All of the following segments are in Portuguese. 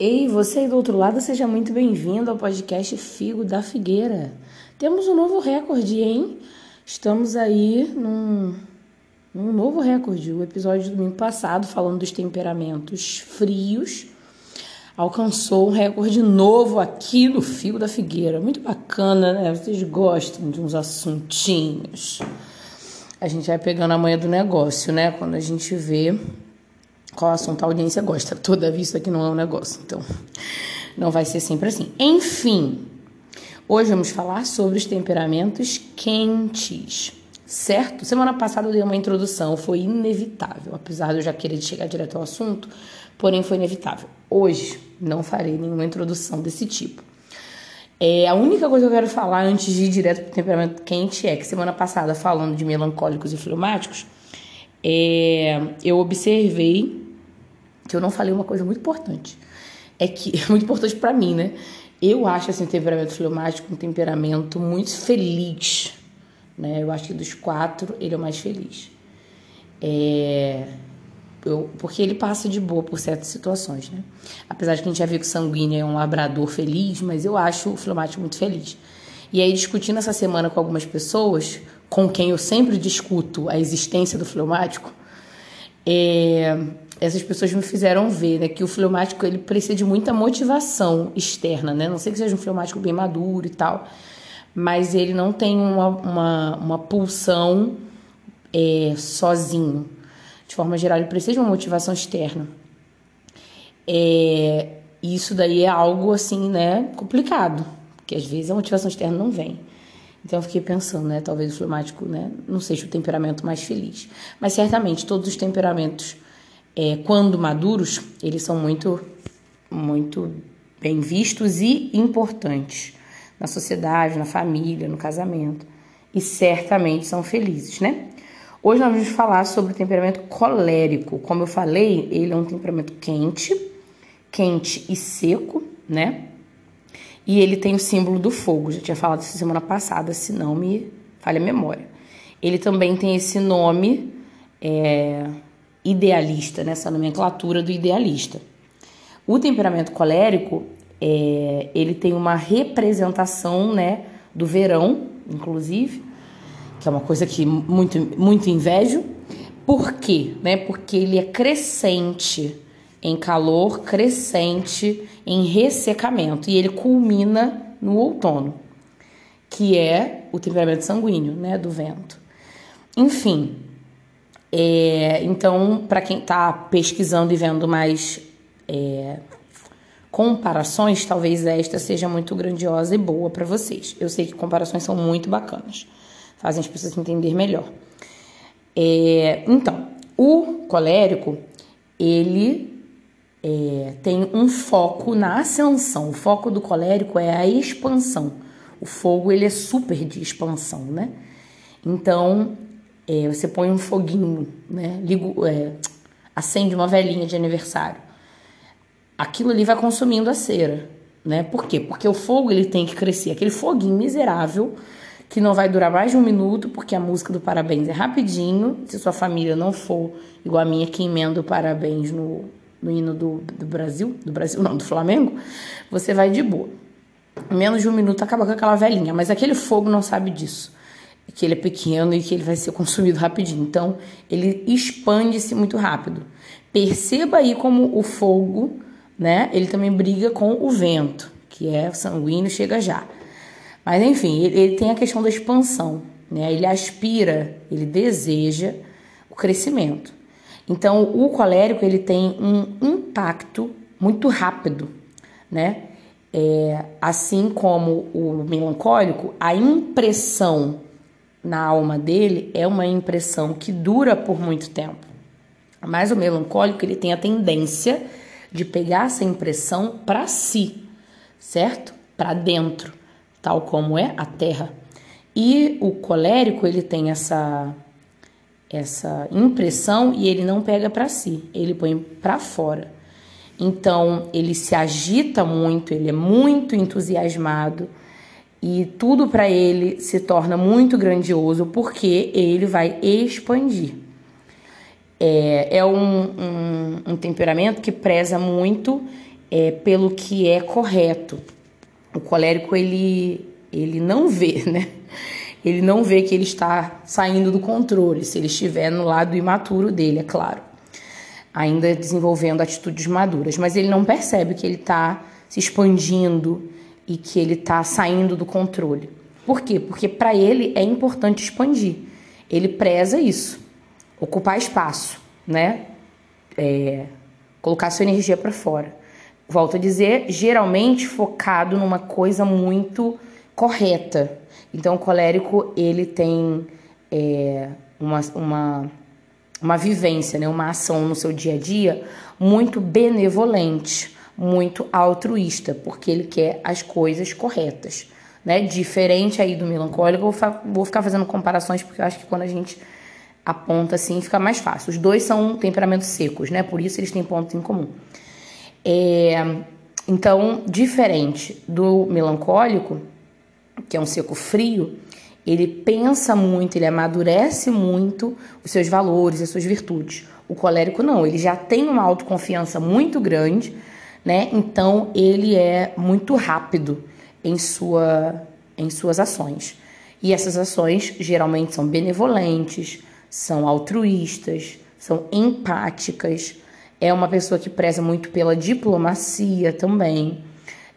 Ei, você aí do outro lado, seja muito bem-vindo ao podcast Figo da Figueira. Temos um novo recorde, hein? Estamos aí num, num novo recorde. O episódio do domingo passado, falando dos temperamentos frios, alcançou um recorde novo aqui no Figo da Figueira. Muito bacana, né? Vocês gostam de uns assuntinhos. A gente vai pegando a manha do negócio, né? Quando a gente vê qual assunto a audiência gosta. Toda vista que não é um negócio. Então, não vai ser sempre assim. Enfim, hoje vamos falar sobre os temperamentos quentes. Certo? Semana passada eu dei uma introdução, foi inevitável, apesar de eu já querer chegar direto ao assunto, porém foi inevitável. Hoje não farei nenhuma introdução desse tipo. É, a única coisa que eu quero falar antes de ir direto para o temperamento quente é que semana passada, falando de melancólicos e fleumáticos, é, eu observei que eu não falei uma coisa muito importante. É que, muito importante para mim, né? Eu acho assim, o temperamento fleumático um temperamento muito feliz. Né? Eu acho que dos quatro, ele é o mais feliz. É, eu, porque ele passa de boa por certas situações, né? Apesar de que a gente já viu que o sanguíneo é um labrador feliz, mas eu acho o fleumático muito feliz. E aí, discutindo essa semana com algumas pessoas, com quem eu sempre discuto a existência do fleumático, é, essas pessoas me fizeram ver né, que o fleumático ele precisa de muita motivação externa, né? Não sei que seja um fleumático bem maduro e tal, mas ele não tem uma, uma, uma pulsão é, sozinho. De forma geral, ele precisa de uma motivação externa. É, isso daí é algo assim, né, complicado, porque às vezes a motivação externa não vem. Então eu fiquei pensando, né? Talvez o fleumático, né? Não seja o temperamento mais feliz. Mas certamente todos os temperamentos, é, quando maduros, eles são muito, muito bem vistos e importantes na sociedade, na família, no casamento. E certamente são felizes, né? Hoje nós vamos falar sobre o temperamento colérico. Como eu falei, ele é um temperamento quente, quente e seco, né? E ele tem o símbolo do fogo, já tinha falado isso semana passada, se não me falha a memória. Ele também tem esse nome é, idealista, nessa nomenclatura do idealista. O temperamento colérico, é, ele tem uma representação né, do verão, inclusive, que é uma coisa que muito, muito invejo. Por quê? Né? Porque ele é crescente em calor crescente, em ressecamento, e ele culmina no outono, que é o temperamento sanguíneo, né, do vento. Enfim, é, então, para quem está pesquisando e vendo mais é, comparações, talvez esta seja muito grandiosa e boa para vocês. Eu sei que comparações são muito bacanas, fazem as pessoas entender melhor. É, então, o colérico, ele é, tem um foco na ascensão. O foco do colérico é a expansão. O fogo ele é super de expansão, né? Então é, você põe um foguinho, né? Ligo, é, acende uma velhinha de aniversário. Aquilo ali vai consumindo a cera, né? Por quê? Porque o fogo ele tem que crescer. Aquele foguinho miserável que não vai durar mais de um minuto, porque a música do parabéns é rapidinho. Se sua família não for igual a minha que emenda o parabéns no, no hino do, do Brasil, do Brasil não, do Flamengo, você vai de boa. Menos de um minuto acaba com aquela velhinha, mas aquele fogo não sabe disso. Que ele é pequeno e que ele vai ser consumido rapidinho. Então, ele expande-se muito rápido. Perceba aí como o fogo, né? Ele também briga com o vento, que é sanguíneo, chega já. Mas enfim, ele, ele tem a questão da expansão, né? Ele aspira, ele deseja o crescimento. Então, o colérico ele tem um impacto muito rápido, né? É, assim como o melancólico, a impressão na alma dele é uma impressão que dura por muito tempo. Mas o melancólico ele tem a tendência de pegar essa impressão para si, certo? Para dentro, tal como é a Terra. E o colérico ele tem essa essa impressão e ele não pega para si, ele põe para fora. Então, ele se agita muito, ele é muito entusiasmado e tudo para ele se torna muito grandioso porque ele vai expandir. É, é um, um, um temperamento que preza muito é, pelo que é correto. O colérico ele ele não vê, né? Ele não vê que ele está saindo do controle, se ele estiver no lado imaturo dele, é claro. Ainda desenvolvendo atitudes maduras, mas ele não percebe que ele está se expandindo e que ele está saindo do controle. Por quê? Porque para ele é importante expandir. Ele preza isso, ocupar espaço, né? É, colocar sua energia para fora. Volto a dizer, geralmente focado numa coisa muito correta. Então, o colérico ele tem é, uma, uma, uma vivência, né, uma ação no seu dia a dia muito benevolente, muito altruísta, porque ele quer as coisas corretas. Né? Diferente aí do melancólico, eu vou ficar fazendo comparações porque eu acho que quando a gente aponta assim fica mais fácil. Os dois são temperamentos secos, né? Por isso eles têm pontos em comum. É, então, diferente do melancólico, que é um seco frio, ele pensa muito, ele amadurece muito os seus valores, as suas virtudes. O colérico não, ele já tem uma autoconfiança muito grande, né? Então ele é muito rápido em, sua, em suas ações. E essas ações geralmente são benevolentes, são altruístas, são empáticas. É uma pessoa que preza muito pela diplomacia também.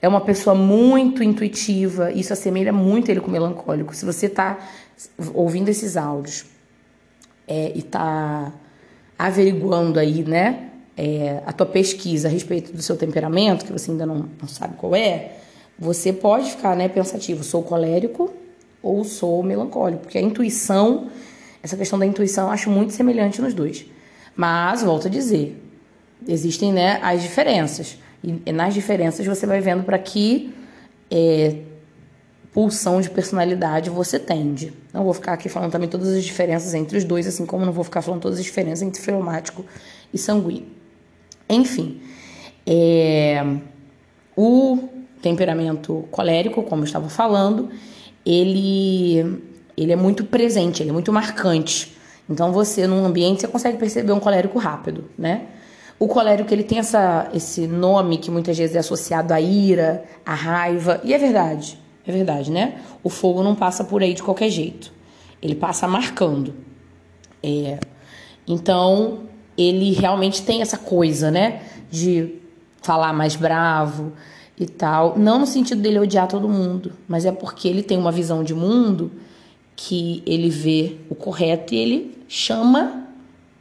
É uma pessoa muito intuitiva. Isso assemelha muito ele com melancólico. Se você está ouvindo esses áudios é, e está averiguando aí, né, é, a tua pesquisa a respeito do seu temperamento, que você ainda não, não sabe qual é, você pode ficar, né, pensativo, sou colérico ou sou melancólico, porque a intuição essa questão da intuição eu acho muito semelhante nos dois. Mas, volto a dizer, existem né, as diferenças. E nas diferenças você vai vendo para que é, pulsão de personalidade você tende. Não vou ficar aqui falando também todas as diferenças entre os dois, assim como não vou ficar falando todas as diferenças entre fleumático e sanguíneo. Enfim, é, o temperamento colérico, como eu estava falando, ele ele é muito presente, ele é muito marcante. Então você num ambiente você consegue perceber um colérico rápido, né? O colérico ele tem essa, esse nome que muitas vezes é associado à ira, à raiva, e é verdade, é verdade, né? O fogo não passa por aí de qualquer jeito, ele passa marcando. É, então ele realmente tem essa coisa, né? De falar mais bravo e tal, não no sentido dele odiar todo mundo, mas é porque ele tem uma visão de mundo que ele vê o correto e ele chama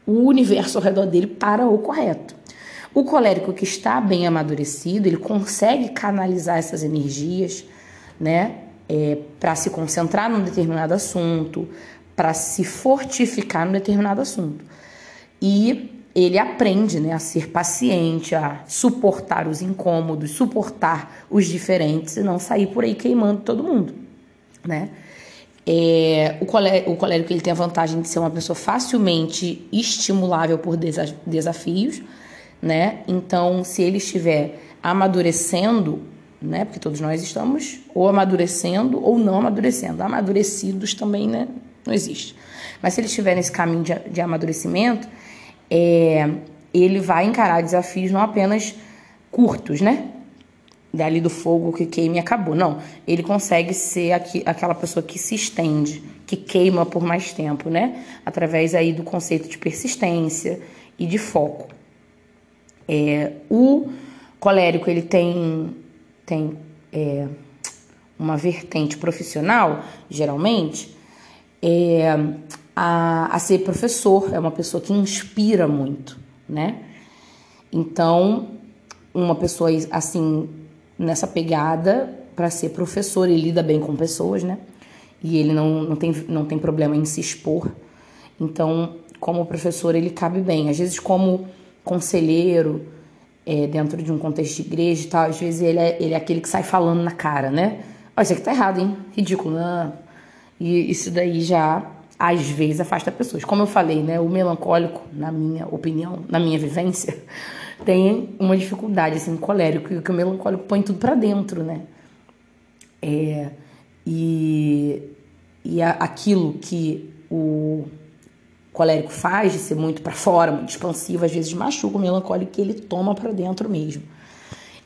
o universo ao redor dele para o correto. O colérico que está bem amadurecido, ele consegue canalizar essas energias, né, é, para se concentrar num determinado assunto, para se fortificar num determinado assunto. E ele aprende né, a ser paciente, a suportar os incômodos, suportar os diferentes e não sair por aí queimando todo mundo, né? É, o, colérico, o colérico ele tem a vantagem de ser uma pessoa facilmente estimulável por desafios, né? Então, se ele estiver amadurecendo, né? Porque todos nós estamos ou amadurecendo ou não amadurecendo. Amadurecidos também, né? Não existe. Mas se ele estiver nesse caminho de, de amadurecimento, é, ele vai encarar desafios não apenas curtos, né? Dali do fogo que queima e acabou. Não, ele consegue ser aqui, aquela pessoa que se estende, que queima por mais tempo, né? Através aí do conceito de persistência e de foco. É, o colérico ele tem, tem é, uma vertente profissional, geralmente, é, a, a ser professor, é uma pessoa que inspira muito, né? Então, uma pessoa assim nessa pegada para ser professor. Ele lida bem com pessoas, né? E ele não, não, tem, não tem problema em se expor. Então, como professor, ele cabe bem. Às vezes, como conselheiro, é, dentro de um contexto de igreja e tal, às vezes ele é, ele é aquele que sai falando na cara, né? Olha, isso aqui tá errado, hein? Ridículo. Não. E isso daí já, às vezes, afasta pessoas. Como eu falei, né? O melancólico, na minha opinião, na minha vivência, tem uma dificuldade, assim, colérico, e que o melancólico põe tudo para dentro, né? É, e e a, aquilo que o colérico faz de ser muito para fora, muito expansivo, às vezes machuca o melancólico que ele toma para dentro mesmo.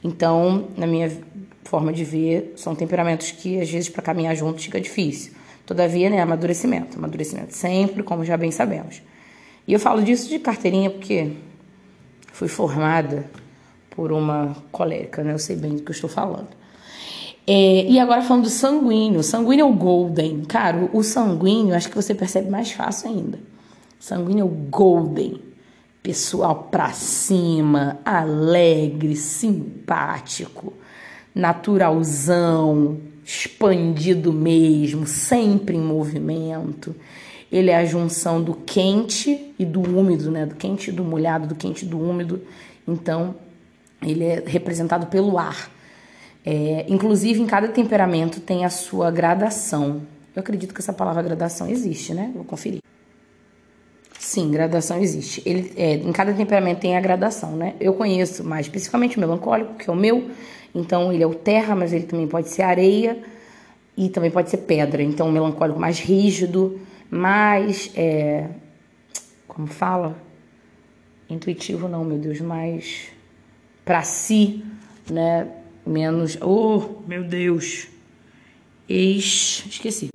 Então, na minha forma de ver, são temperamentos que às vezes para caminhar juntos fica difícil. Todavia, né, amadurecimento, amadurecimento sempre, como já bem sabemos. E eu falo disso de carteirinha porque fui formada por uma colérica, né? Eu sei bem do que eu estou falando. É, e agora falando do sanguíneo. Sanguíneo é o golden. Cara, o sanguíneo acho que você percebe mais fácil ainda. Sanguíneo é o golden. Pessoal pra cima, alegre, simpático, naturalzão, expandido mesmo, sempre em movimento. Ele é a junção do quente e do úmido, né? Do quente e do molhado, do quente e do úmido. Então, ele é representado pelo ar. É, inclusive, em cada temperamento tem a sua gradação. Eu acredito que essa palavra gradação existe, né? Vou conferir. Sim, gradação existe. Ele, é, em cada temperamento tem a gradação, né? Eu conheço mais especificamente o melancólico, que é o meu. Então, ele é o terra, mas ele também pode ser areia e também pode ser pedra. Então, o melancólico mais rígido, mais. É, como fala? Intuitivo, não, meu Deus, mais para si, né? Menos. Oh, meu Deus! Ex. Esqueci.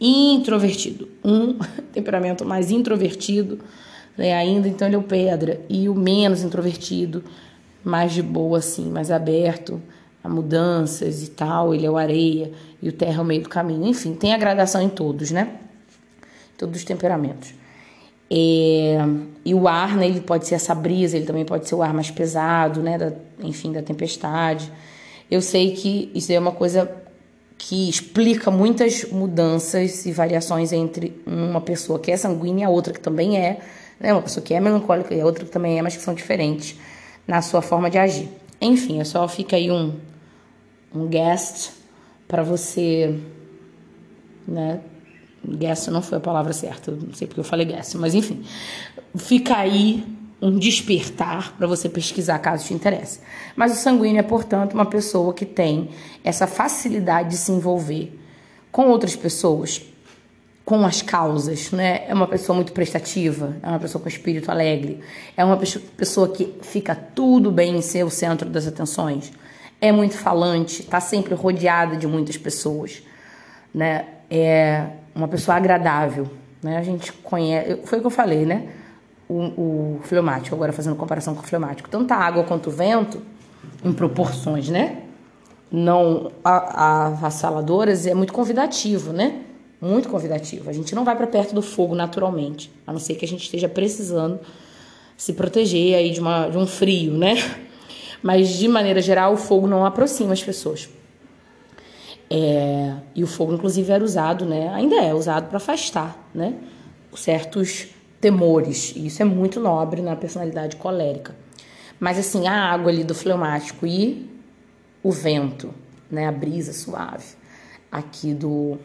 Introvertido. Um temperamento mais introvertido, né? Ainda, então ele é o pedra. E o menos introvertido, mais de boa, assim, mais aberto a mudanças e tal. Ele é o areia e o terra é o meio do caminho. Enfim, tem a gradação em todos, né? Todos os temperamentos. E o ar, né, ele pode ser essa brisa, ele também pode ser o ar mais pesado, né, da, enfim, da tempestade. Eu sei que isso é uma coisa que explica muitas mudanças e variações entre uma pessoa que é sanguínea e a outra que também é, né, uma pessoa que é melancólica e a outra que também é, mas que são diferentes na sua forma de agir. Enfim, é só fica aí um, um guest para você, né, Guess não foi a palavra certa, não sei porque eu falei guess, mas enfim. Fica aí um despertar para você pesquisar caso te interesse. Mas o sanguíneo é, portanto, uma pessoa que tem essa facilidade de se envolver com outras pessoas, com as causas, né? É uma pessoa muito prestativa, é uma pessoa com espírito alegre, é uma pessoa que fica tudo bem em ser o centro das atenções, é muito falante, está sempre rodeada de muitas pessoas, né? É uma pessoa agradável, né? A gente conhece, foi o que eu falei, né? O, o fleumático, agora fazendo comparação com o fleumático, tanto a água quanto o vento, em proporções, né? Não avassaladoras, é muito convidativo, né? Muito convidativo. A gente não vai para perto do fogo naturalmente, a não ser que a gente esteja precisando se proteger aí de, uma, de um frio, né? Mas de maneira geral, o fogo não aproxima as pessoas. É, e o fogo, inclusive, era usado, né? Ainda é usado para afastar, né? Certos temores. E isso é muito nobre na personalidade colérica. Mas assim, a água ali do fleumático e o vento, né? A brisa suave aqui do,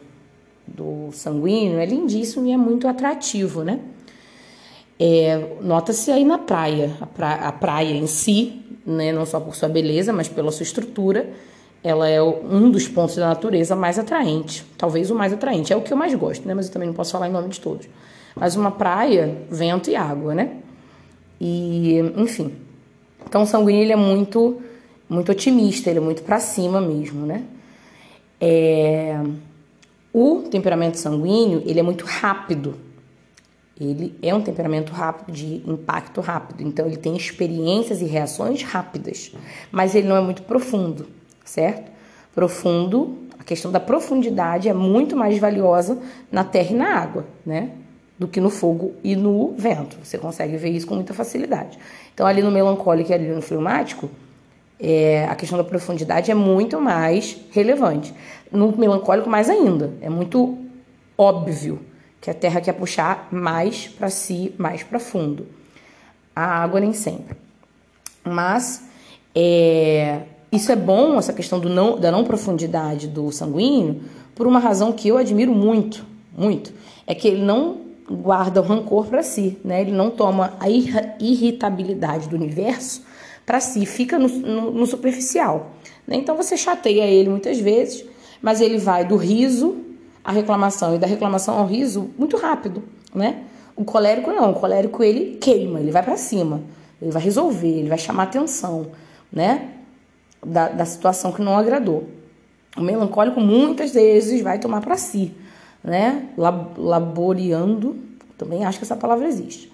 do sanguíneo é lindíssimo e é muito atrativo, né? É, Nota-se aí na praia, a praia, a praia em si, né? Não só por sua beleza, mas pela sua estrutura ela é um dos pontos da natureza mais atraente, talvez o mais atraente. É o que eu mais gosto, né? Mas eu também não posso falar em nome de todos. Mas uma praia, vento e água, né? E, enfim. Então o sanguíneo ele é muito muito otimista, ele é muito para cima mesmo, né? É... O temperamento sanguíneo, ele é muito rápido. Ele é um temperamento rápido, de impacto rápido. Então ele tem experiências e reações rápidas, mas ele não é muito profundo certo? Profundo, a questão da profundidade é muito mais valiosa na terra e na água, né? Do que no fogo e no vento. Você consegue ver isso com muita facilidade. Então, ali no melancólico e ali no fleumático, é, a questão da profundidade é muito mais relevante. No melancólico, mais ainda. É muito óbvio que a terra quer puxar mais para si, mais para fundo. A água nem sempre. Mas é, isso é bom, essa questão do não, da não profundidade do sanguíneo, por uma razão que eu admiro muito, muito. É que ele não guarda o rancor para si, né? Ele não toma a irritabilidade do universo para si, fica no, no, no superficial. Né? Então você chateia ele muitas vezes, mas ele vai do riso à reclamação e da reclamação ao riso muito rápido, né? O colérico não, o colérico ele queima, ele vai para cima, ele vai resolver, ele vai chamar atenção, né? Da, da situação que não agradou. O melancólico muitas vezes vai tomar para si, né? Laboreando, também acho que essa palavra existe.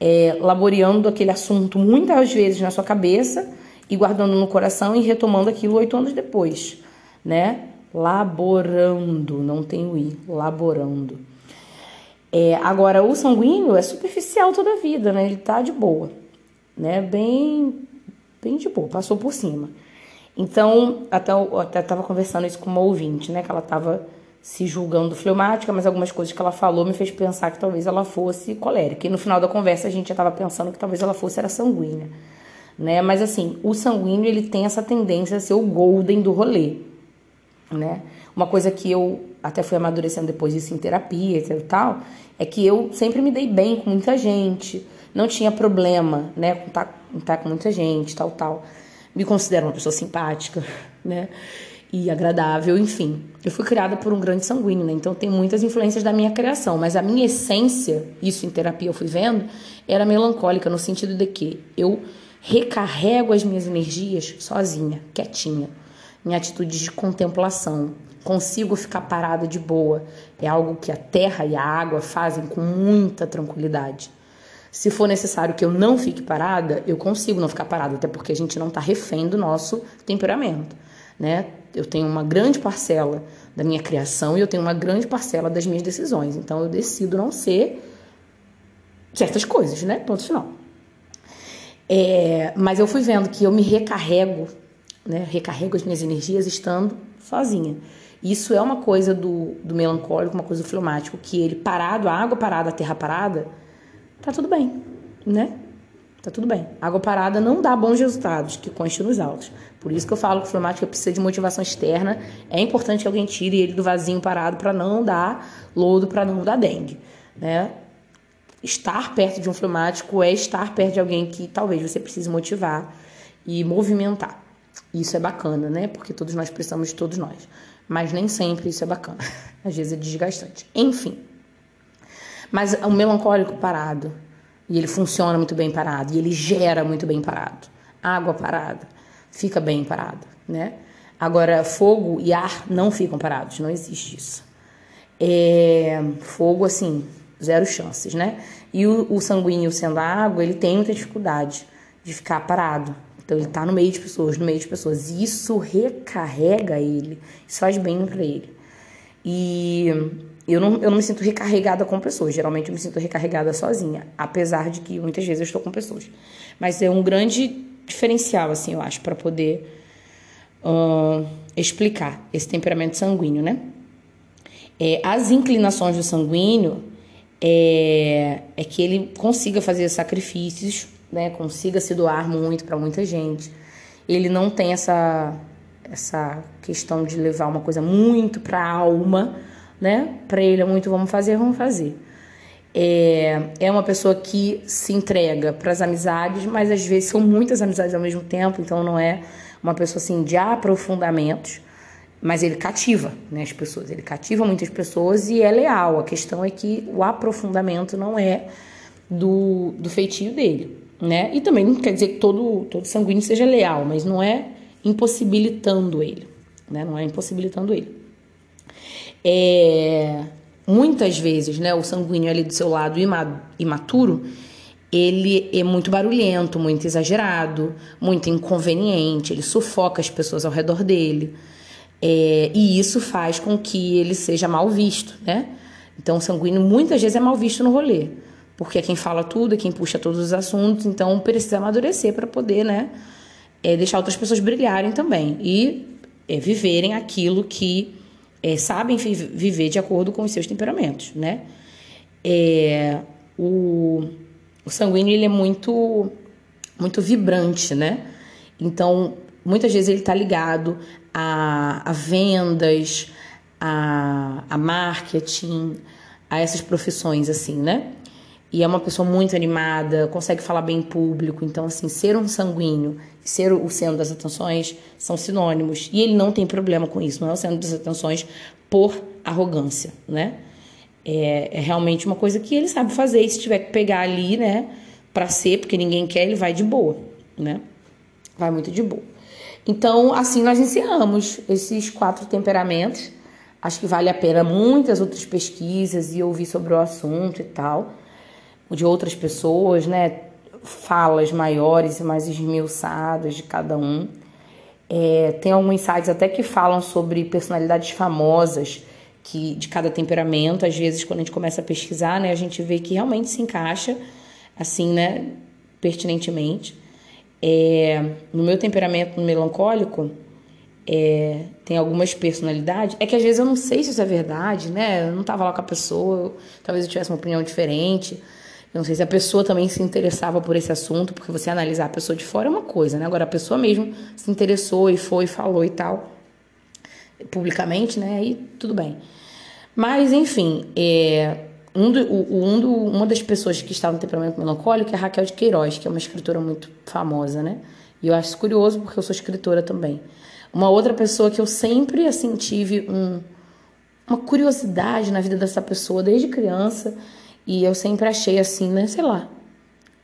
É, laboreando aquele assunto muitas vezes na sua cabeça e guardando no coração e retomando aquilo oito anos depois, né? Laborando, não tem o i, laborando. É, agora, o sanguíneo é superficial toda a vida, né? Ele tá de boa, né? Bem, bem de boa, passou por cima. Então, até eu até estava conversando isso com uma ouvinte, né? Que ela estava se julgando fleumática, mas algumas coisas que ela falou me fez pensar que talvez ela fosse colérica. E no final da conversa a gente já estava pensando que talvez ela fosse era sanguínea, né? Mas assim, o sanguíneo ele tem essa tendência a ser o golden do rolê, né? Uma coisa que eu até fui amadurecendo depois disso em terapia e tal, é que eu sempre me dei bem com muita gente, não tinha problema, né, com estar, tá, estar com muita gente, tal, tal me considero uma pessoa simpática, né? E agradável, enfim. Eu fui criada por um grande sanguíneo, né? Então tem muitas influências da minha criação, mas a minha essência, isso em terapia eu fui vendo, era melancólica no sentido de que eu recarrego as minhas energias sozinha, quietinha, em atitudes de contemplação. Consigo ficar parada de boa. É algo que a terra e a água fazem com muita tranquilidade. Se for necessário que eu não fique parada, eu consigo não ficar parada, até porque a gente não está refém do nosso temperamento, né? Eu tenho uma grande parcela da minha criação e eu tenho uma grande parcela das minhas decisões. Então eu decido não ser certas coisas, né? Ponto final. É, mas eu fui vendo que eu me recarrego, né? Recarrego as minhas energias estando sozinha. Isso é uma coisa do, do melancólico, uma coisa do fleumático, que ele parado, a água parada, a terra parada, tá tudo bem, né? Tá tudo bem. Água parada não dá bons resultados, que conste nos autos. Por isso que eu falo que o fleumático precisa de motivação externa. É importante que alguém tire ele do vasinho parado para não dar lodo, para não dar dengue, né? Estar perto de um fleumático é estar perto de alguém que talvez você precise motivar e movimentar. Isso é bacana, né? Porque todos nós precisamos de todos nós. Mas nem sempre isso é bacana. Às vezes é desgastante. Enfim. Mas o melancólico parado, e ele funciona muito bem parado, e ele gera muito bem parado. Água parada, fica bem parado, né? Agora, fogo e ar não ficam parados, não existe isso. É, fogo, assim, zero chances, né? E o, o sanguíneo sendo a água, ele tem muita dificuldade de ficar parado. Então ele tá no meio de pessoas, no meio de pessoas. E isso recarrega ele, isso faz bem para ele. E eu não, eu não me sinto recarregada com pessoas. Geralmente eu me sinto recarregada sozinha, apesar de que muitas vezes eu estou com pessoas. Mas é um grande diferencial, assim, eu acho, para poder uh, explicar esse temperamento sanguíneo, né? É, as inclinações do sanguíneo é, é que ele consiga fazer sacrifícios, né? Consiga se doar muito para muita gente. Ele não tem essa essa questão de levar uma coisa muito para a alma né? Para ele é muito vamos fazer, vamos fazer. É, é uma pessoa que se entrega para as amizades, mas às vezes são muitas amizades ao mesmo tempo, então não é uma pessoa assim de aprofundamentos, mas ele cativa né, as pessoas, ele cativa muitas pessoas e é leal. A questão é que o aprofundamento não é do, do feitio dele, né? E também não quer dizer que todo, todo sanguíneo seja leal, mas não é impossibilitando ele, né? Não é impossibilitando ele. É, muitas vezes, né, o sanguíneo ali do seu lado imaturo, ele é muito barulhento, muito exagerado, muito inconveniente, ele sufoca as pessoas ao redor dele. É, e isso faz com que ele seja mal visto, né? Então, o sanguíneo muitas vezes é mal visto no rolê, porque é quem fala tudo, é quem puxa todos os assuntos, então precisa amadurecer para poder, né, é, deixar outras pessoas brilharem também e é, viverem aquilo que é, sabem viver de acordo com os seus temperamentos, né? É, o, o sanguíneo ele é muito muito vibrante, né? Então, muitas vezes ele está ligado a, a vendas, a, a marketing, a essas profissões assim, né? E é uma pessoa muito animada, consegue falar bem em público. Então, assim, ser um sanguíneo e ser o centro das atenções são sinônimos. E ele não tem problema com isso, não é o centro das atenções por arrogância, né? É, é realmente uma coisa que ele sabe fazer. E se tiver que pegar ali, né, para ser, porque ninguém quer, ele vai de boa, né? Vai muito de boa. Então, assim nós encerramos esses quatro temperamentos. Acho que vale a pena muitas outras pesquisas e ouvir sobre o assunto e tal, de outras pessoas, né? Falas maiores e mais esmiuçadas de cada um. É, tem alguns sites até que falam sobre personalidades famosas que de cada temperamento. Às vezes, quando a gente começa a pesquisar, né, a gente vê que realmente se encaixa, assim, né, pertinentemente. É, no meu temperamento melancólico, é, tem algumas personalidades. É que às vezes eu não sei se isso é verdade, né? Eu não tava lá com a pessoa, talvez eu tivesse uma opinião diferente. Não sei se a pessoa também se interessava por esse assunto, porque você analisar a pessoa de fora é uma coisa, né? Agora a pessoa mesmo se interessou e foi, falou e tal, publicamente, né? Aí tudo bem. Mas, enfim, é, um do, um do, uma das pessoas que estava no temperamento melancólico é a Raquel de Queiroz, que é uma escritora muito famosa, né? E eu acho curioso porque eu sou escritora também. Uma outra pessoa que eu sempre, assim, tive um, uma curiosidade na vida dessa pessoa desde criança e eu sempre achei, assim, né? Sei lá,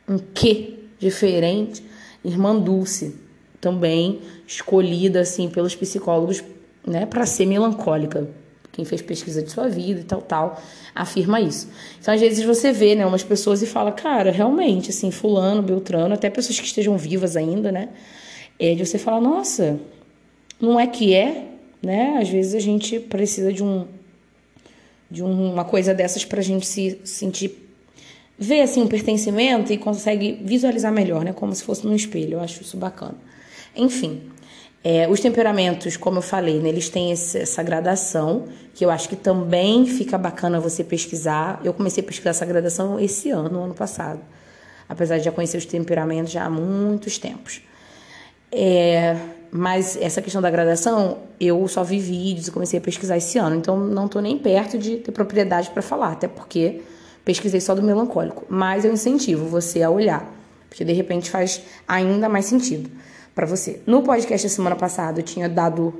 um quê diferente. Irmã Dulce, também escolhida, assim, pelos psicólogos, né, para ser melancólica quem fez pesquisa de sua vida e tal, tal, afirma isso. Então, às vezes você vê, né, umas pessoas e fala, cara, realmente, assim, fulano, beltrano, até pessoas que estejam vivas ainda, né, é de você falar, nossa, não é que é, né, às vezes a gente precisa de um, de uma coisa dessas pra gente se sentir ver assim um pertencimento e consegue visualizar melhor, né? Como se fosse num espelho. Eu acho isso bacana. Enfim, é, os temperamentos, como eu falei, né, eles têm esse, essa gradação, que eu acho que também fica bacana você pesquisar. Eu comecei a pesquisar essa gradação esse ano, ano passado, apesar de já conhecer os temperamentos já há muitos tempos. É, mas essa questão da gradação, eu só vi vídeos e comecei a pesquisar esse ano, então não estou nem perto de ter propriedade para falar, até porque pesquisei só do melancólico. Mas eu incentivo você a olhar, porque de repente faz ainda mais sentido para você. No podcast da semana passada eu tinha dado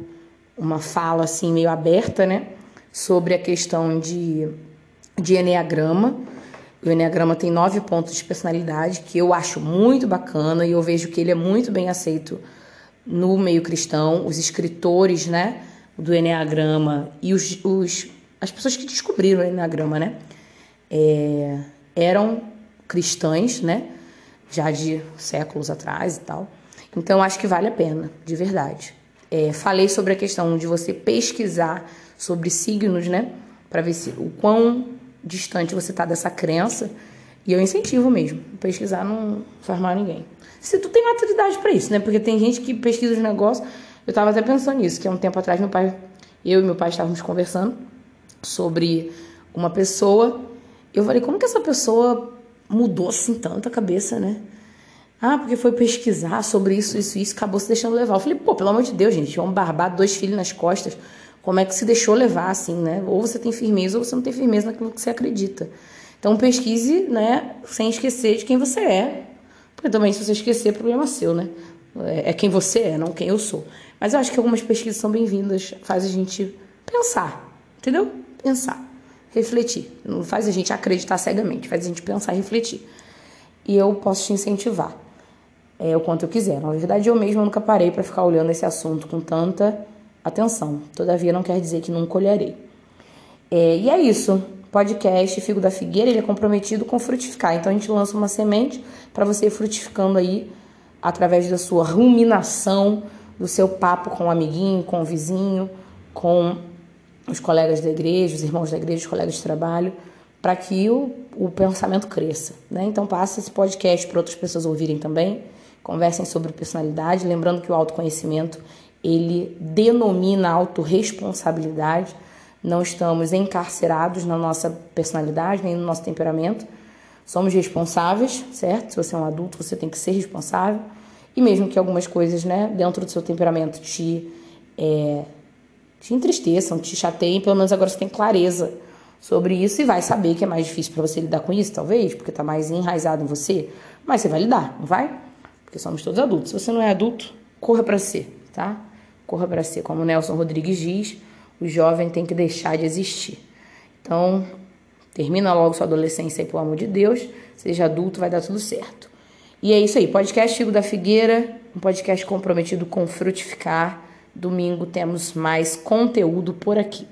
uma fala assim meio aberta, né, sobre a questão de de enneagrama. O enneagrama tem nove pontos de personalidade que eu acho muito bacana e eu vejo que ele é muito bem aceito no meio cristão. Os escritores, né, do enneagrama e os, os as pessoas que descobriram o enneagrama, né, é, eram cristãs, né, já de séculos atrás e tal. Então, acho que vale a pena, de verdade. É, falei sobre a questão de você pesquisar sobre signos, né? Para ver se, o quão distante você tá dessa crença. E eu incentivo mesmo. Pesquisar não faz mal a ninguém. Se tu tem maturidade para isso, né? Porque tem gente que pesquisa os negócios. Eu tava até pensando nisso, que há um tempo atrás meu pai, eu e meu pai estávamos conversando sobre uma pessoa. Eu falei, como que essa pessoa mudou assim tanto a cabeça, né? Ah, porque foi pesquisar sobre isso, isso, isso, acabou se deixando levar. Eu falei, pô, pelo amor de Deus, gente, um barbado, dois filhos nas costas, como é que se deixou levar assim, né? Ou você tem firmeza ou você não tem firmeza naquilo que você acredita. Então pesquise, né, sem esquecer de quem você é. Porque também se você esquecer, é problema seu, né? É, é quem você é, não quem eu sou. Mas eu acho que algumas pesquisas são bem-vindas, faz a gente pensar, entendeu? Pensar, refletir. Não faz a gente acreditar cegamente, faz a gente pensar e refletir. E eu posso te incentivar é, o quanto eu quiser. Na verdade, eu mesma nunca parei para ficar olhando esse assunto com tanta atenção. Todavia, não quer dizer que nunca olharei. É, e é isso. Podcast Figo da Figueira, ele é comprometido com frutificar. Então, a gente lança uma semente para você ir frutificando aí através da sua ruminação, do seu papo com o amiguinho, com o vizinho, com os colegas da igreja, os irmãos da igreja, os colegas de trabalho, para que o, o pensamento cresça. Né? Então, passe esse podcast para outras pessoas ouvirem também conversem sobre personalidade, lembrando que o autoconhecimento ele denomina autorresponsabilidade. Não estamos encarcerados na nossa personalidade, nem no nosso temperamento. Somos responsáveis, certo? Se você é um adulto, você tem que ser responsável. E mesmo que algumas coisas, né, dentro do seu temperamento te, é, te entristeçam, te chateiem, pelo menos agora você tem clareza sobre isso e vai saber que é mais difícil para você lidar com isso, talvez, porque está mais enraizado em você. Mas você vai lidar, não vai? porque somos todos adultos. Se você não é adulto, corra para ser, tá? Corra para ser. Como o Nelson Rodrigues diz, o jovem tem que deixar de existir. Então, termina logo sua adolescência aí, pelo amor de Deus. Seja adulto, vai dar tudo certo. E é isso aí. Podcast Chico da Figueira. um podcast comprometido com frutificar. Domingo temos mais conteúdo por aqui.